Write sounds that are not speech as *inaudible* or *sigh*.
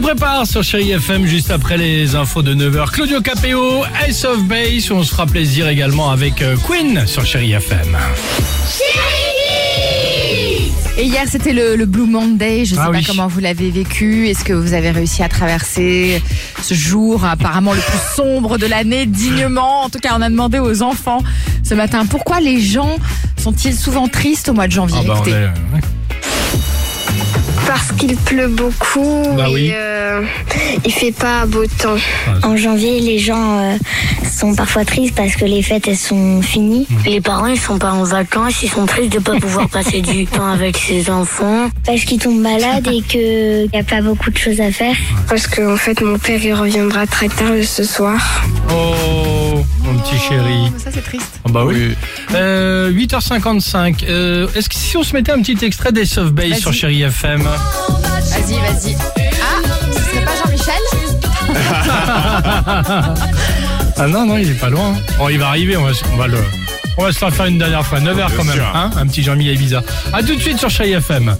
prépare sur Chéri FM juste après les infos de 9h. Claudio Capéo, Ace of Base. On se fera plaisir également avec euh, Queen sur Chéri FM. Et hier, c'était le, le Blue Monday. Je ne sais Ah pas oui. comment vous l'avez vécu. Est-ce que vous avez réussi à traverser ce jour apparemment le plus *laughs* sombre de l'année dignement? En tout cas, on a demandé aux enfants ce matin pourquoi les gens sont-ils souvent tristes au mois de janvier? Ah bah, Écoutez. Qu'il pleut beaucoup Bah oui. et euh, il fait pas beau temps. En janvier, les gens euh, sont parfois tristes parce que les fêtes elles sont finies. Les parents, ils sont pas en vacances, ils sont tristes de pas pouvoir passer du *laughs* temps avec ses enfants. Parce qu'ils tombent malades et qu'il n'y a pas beaucoup de choses à faire. Parce que en fait mon père il reviendra très tard ce soir. Oh, mon petit chéri. Ça, c'est triste. Ah bah oui. Euh, 8h55. Euh, Est-ce que si on se mettait un petit extrait des Soft Base Vas-y. sur Chéri FM Vas-y, vas-y. Ah, ce serait pas Jean-Michel *laughs* Ah non, non, il est pas loin. Bon, il va arriver, on va, on va le... On va se la faire une dernière fois, 9h quand même, hein Un petit Jean-Michel Ibiza. A tout de suite sur Chéri FM.